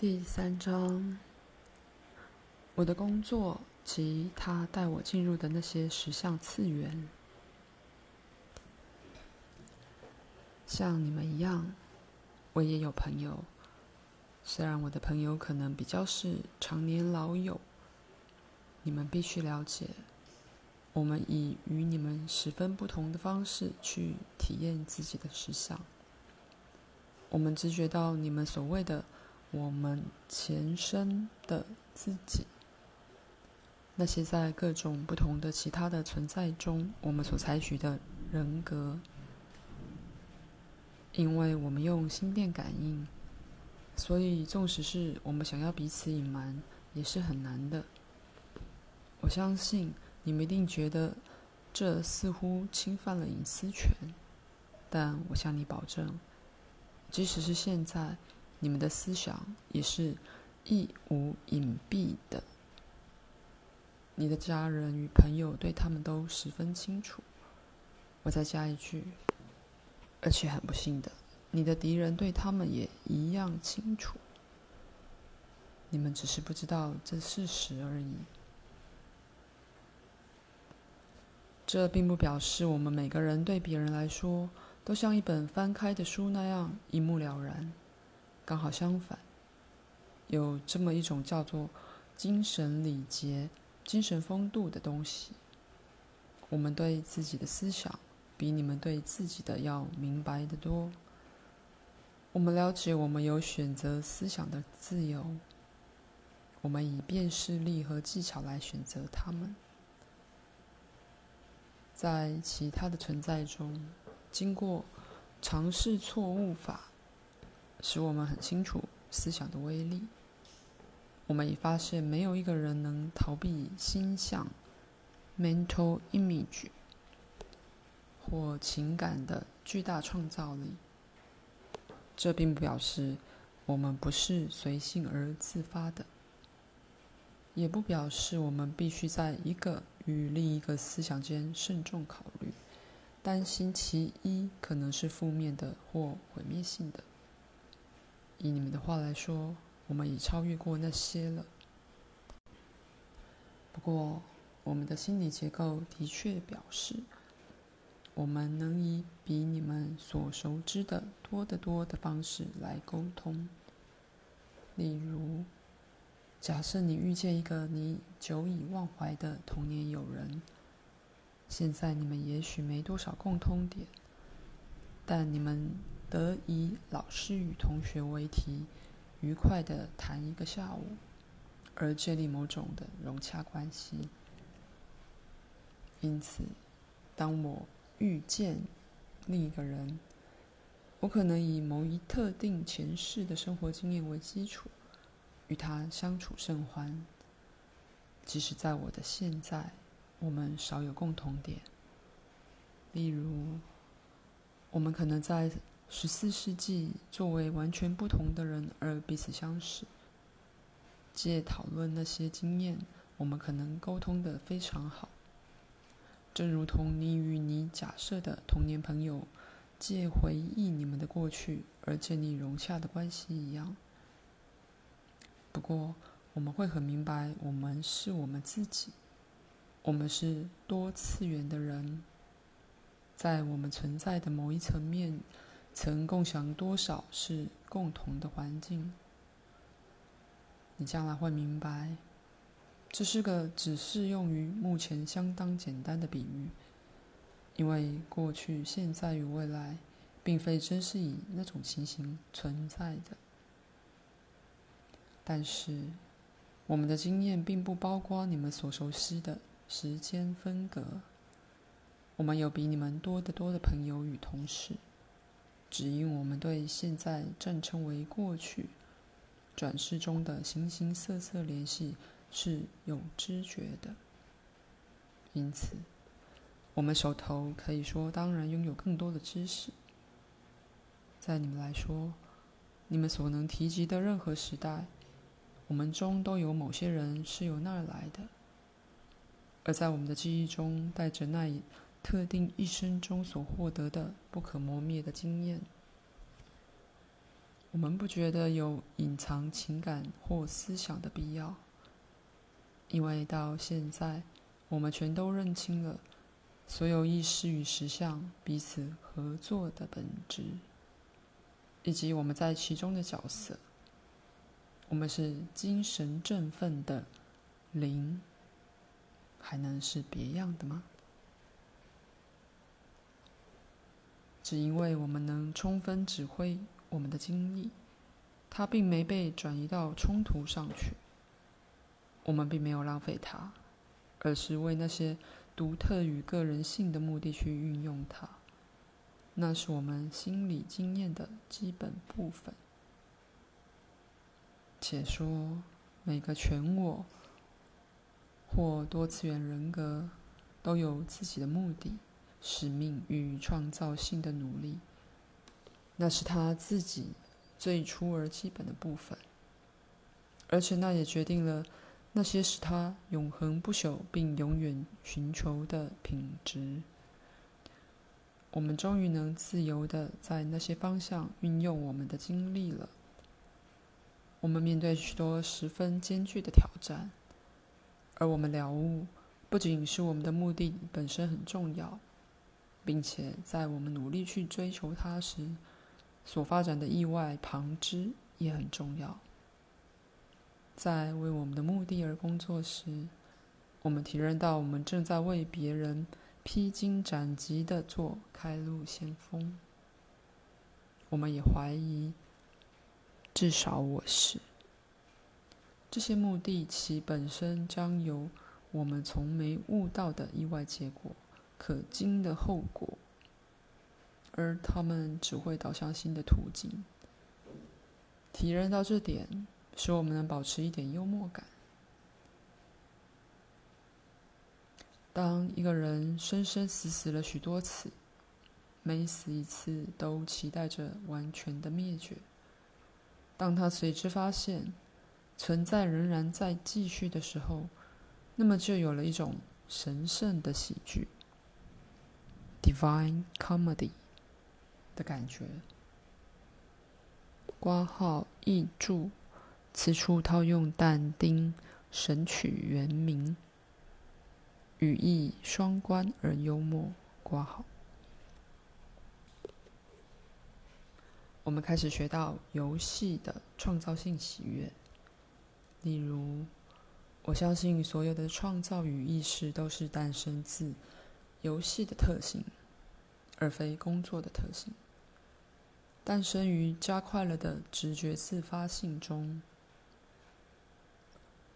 第三章，我的工作及他带我进入的那些实相次元，像你们一样，我也有朋友。虽然我的朋友可能比较是常年老友，你们必须了解，我们以与你们十分不同的方式去体验自己的实相。我们知觉到你们所谓的我们前生的自己，那些在各种不同的其他的存在中，我们所采取的人格，因为我们用心电感应。所以，纵使是我们想要彼此隐瞒，也是很难的。我相信你们一定觉得这似乎侵犯了隐私权，但我向你保证，即使是现在，你们的思想也是亦无隐蔽的。你的家人与朋友对他们都十分清楚。我再加一句，而且很不幸的。你的敌人对他们也一样清楚，你们只是不知道这事实而已。这并不表示我们每个人对别人来说都像一本翻开的书那样一目了然。刚好相反，有这么一种叫做精神礼节、精神风度的东西。我们对自己的思想比你们对自己的要明白得多。我们了解，我们有选择思想的自由。我们以辨识力和技巧来选择它们。在其他的存在中，经过尝试错误法，使我们很清楚思想的威力。我们已发现，没有一个人能逃避心象 （mental image） 或情感的巨大创造力。这并不表示我们不是随性而自发的，也不表示我们必须在一个与另一个思想间慎重考虑，担心其一可能是负面的或毁灭性的。以你们的话来说，我们已超越过那些了。不过，我们的心理结构的确表示。我们能以比你们所熟知的多得多的方式来沟通。例如，假设你遇见一个你久已忘怀的童年友人，现在你们也许没多少共通点，但你们得以老师与同学为题，愉快地谈一个下午，而建立某种的融洽关系。因此，当我遇见另一个人，我可能以某一特定前世的生活经验为基础，与他相处甚欢。即使在我的现在，我们少有共同点。例如，我们可能在十四世纪作为完全不同的人而彼此相识，借讨论那些经验，我们可能沟通得非常好。正如同你与你假设的童年朋友借回忆你们的过去而建立融洽的关系一样。不过，我们会很明白，我们是我们自己，我们是多次元的人，在我们存在的某一层面，曾共享多少是共同的环境。你将来会明白。这是个只适用于目前相当简单的比喻，因为过去、现在与未来，并非真是以那种情形存在的。但是，我们的经验并不包括你们所熟悉的时间分隔。我们有比你们多得多的朋友与同事，只因我们对现在暂称为过去转世中的形形色色联系。是有知觉的，因此，我们手头可以说当然拥有更多的知识。在你们来说，你们所能提及的任何时代，我们中都有某些人是由那儿来的，而在我们的记忆中，带着那一特定一生中所获得的不可磨灭的经验。我们不觉得有隐藏情感或思想的必要，因为到现在，我们全都认清了所有意识与实相彼此合作的本质，以及我们在其中的角色。我们是精神振奋的灵，还能是别样的吗？只因为我们能充分指挥我们的精力，它并没被转移到冲突上去。我们并没有浪费它，而是为那些独特与个人性的目的去运用它。那是我们心理经验的基本部分。且说，每个全我或多次元人格都有自己的目的。使命与创造性的努力，那是他自己最初而基本的部分，而且那也决定了那些使他永恒不朽并永远寻求的品质。我们终于能自由的在那些方向运用我们的精力了。我们面对许多十分艰巨的挑战，而我们了悟，不仅是我们的目的本身很重要。并且在我们努力去追求它时，所发展的意外旁支也很重要。在为我们的目的而工作时，我们体认到我们正在为别人披荆斩棘的做开路先锋。我们也怀疑，至少我是。这些目的其本身将由我们从没悟到的意外结果。可惊的后果，而他们只会导向新的途径。体认到这点，使我们能保持一点幽默感。当一个人生生死死了许多次，每死一次都期待着完全的灭绝，当他随之发现存在仍然在继续的时候，那么就有了一种神圣的喜剧。Divine Comedy 的感觉。括号译注，此处套用但丁《神曲》原名，语义双关而幽默。括号。我们开始学到游戏的创造性喜悦。例如，我相信所有的创造与意识都是诞生自游戏的特性。而非工作的特性，诞生于加快了的直觉自发性中。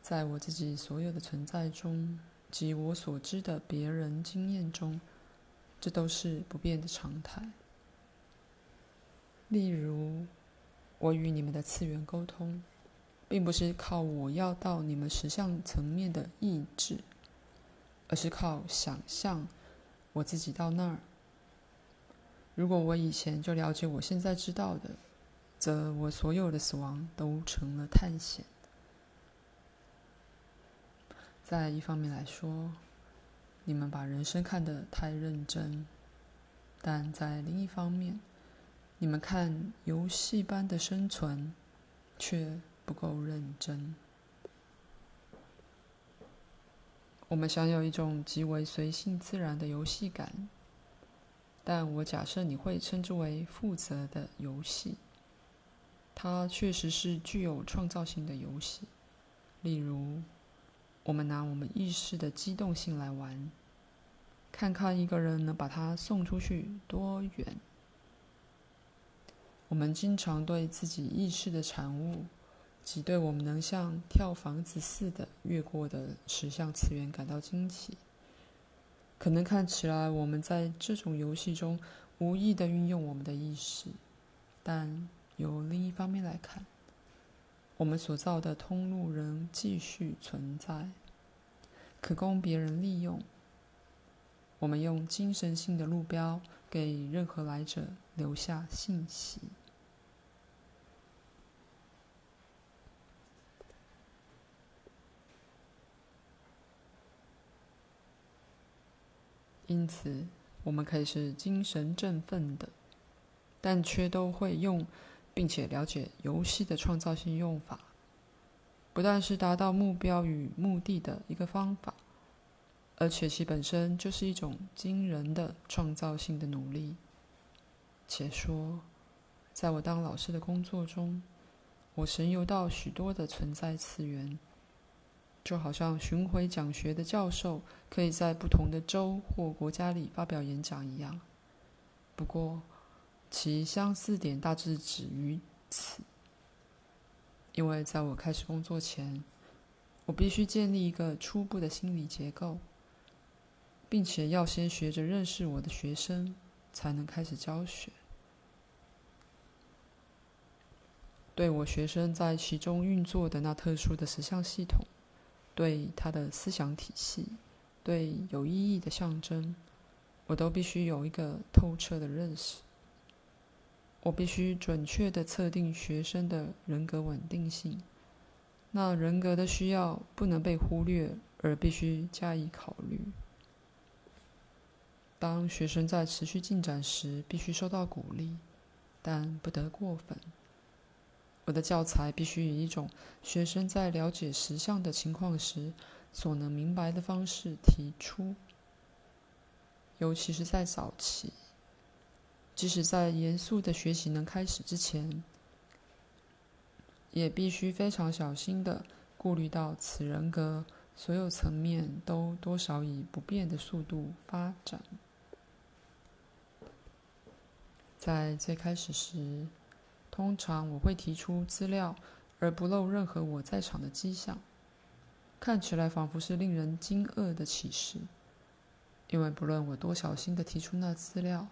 在我自己所有的存在中及我所知的别人经验中，这都是不变的常态。例如，我与你们的次元沟通，并不是靠我要到你们实相层面的意志，而是靠想象我自己到那儿。如果我以前就了解我现在知道的，则我所有的死亡都成了探险。在一方面来说，你们把人生看得太认真；但在另一方面，你们看游戏般的生存却不够认真。我们享有一种极为随性自然的游戏感。但我假设你会称之为负责的游戏，它确实是具有创造性的游戏。例如，我们拿我们意识的机动性来玩，看看一个人能把它送出去多远。我们经常对自己意识的产物，即对我们能像跳房子似的越过的实相次元感到惊奇。可能看起来我们在这种游戏中无意的运用我们的意识，但由另一方面来看，我们所造的通路仍继续存在，可供别人利用。我们用精神性的路标给任何来者留下信息。因此，我们可以是精神振奋的，但却都会用并且了解游戏的创造性用法，不但是达到目标与目的的一个方法，而且其本身就是一种惊人的创造性的努力。且说，在我当老师的工作中，我神游到许多的存在次元，就好像巡回讲学的教授可以在不同的州或国家里发表演讲一样。不过，其相似点大致止于此，因为在我开始工作前，我必须建立一个初步的心理结构，并且要先学着认识我的学生，才能开始教学。对我学生在其中运作的那特殊的实相系统，对他的思想体系，对有意义的象征，我都必须有一个透彻的认识。我必须准确的测定学生的人格稳定性，那人格的需要不能被忽略，而必须加以考虑。当学生在持续进展时，必须受到鼓励，但不得过分。我的教材必须以一种学生在了解实相的情况时所能明白的方式提出，尤其是在早期。即使在严肃的学习能开始之前，也必须非常小心地顾虑到此人格所有层面都多少以不变的速度发展。在最开始时，通常我会提出资料，而不露任何我在场的迹象，看起来仿佛是令人惊愕的启示，因为不论我多小心地提出那资料。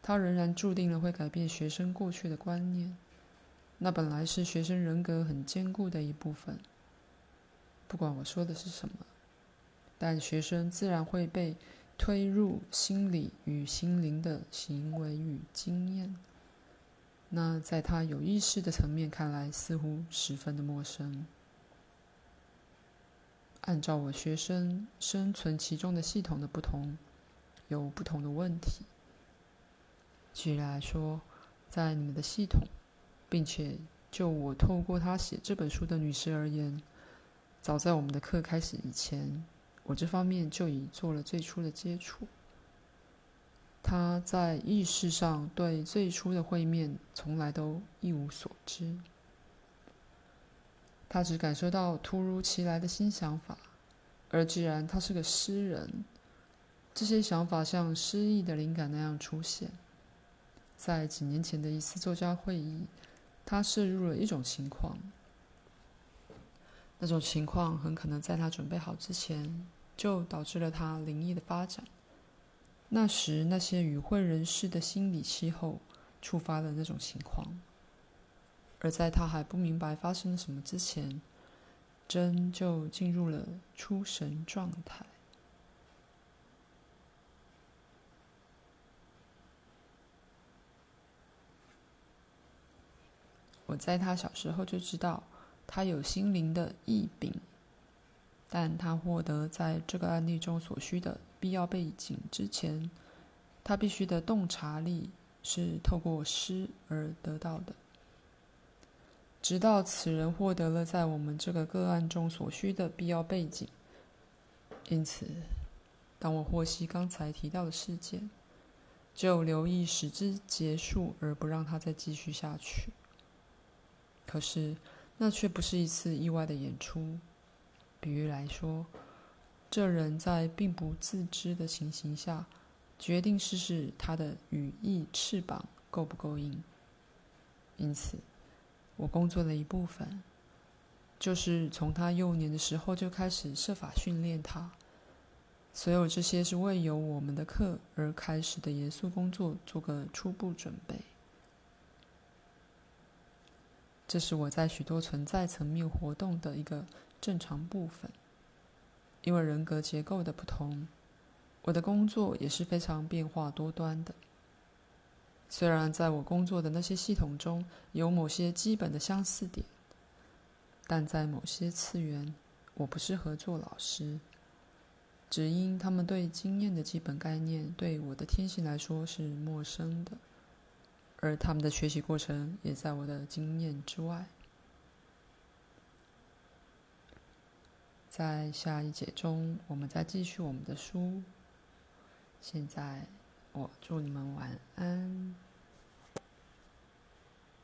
它仍然注定了会改变学生过去的观念，那本来是学生人格很坚固的一部分。不管我说的是什么，但学生自然会被推入心理与心灵的行为与经验。那在他有意识的层面看来，似乎十分的陌生。按照我学生生存其中的系统的不同，有不同的问题。举例来说，在你们的系统，并且就我透过他写这本书的女士而言，早在我们的课开始以前，我这方面就已做了最初的接触。他在意识上对最初的会面从来都一无所知，他只感受到突如其来的新想法，而既然他是个诗人，这些想法像诗意的灵感那样出现。在几年前的一次作家会议，他摄入了一种情况。那种情况很可能在他准备好之前，就导致了他灵异的发展。那时，那些与会人士的心理气候触发了那种情况，而在他还不明白发生了什么之前，真就进入了出神状态。我在他小时候就知道，他有心灵的异禀，但他获得在这个案例中所需的必要背景之前，他必须的洞察力是透过诗而得到的。直到此人获得了在我们这个个案中所需的必要背景，因此，当我获悉刚才提到的事件，就留意使之结束，而不让他再继续下去。可是，那却不是一次意外的演出。比喻来说，这人在并不自知的情形下，决定试试他的羽翼翅膀够不够硬。因此，我工作的一部分，就是从他幼年的时候就开始设法训练他。所有这些是为有我们的课而开始的严肃工作做个初步准备。这是我在许多存在层面活动的一个正常部分，因为人格结构的不同，我的工作也是非常变化多端的。虽然在我工作的那些系统中有某些基本的相似点，但在某些次元，我不适合做老师，只因他们对经验的基本概念对我的天性来说是陌生的。而他们的学习过程也在我的经验之外。在下一节中，我们再继续我们的书。现在，我祝你们晚安。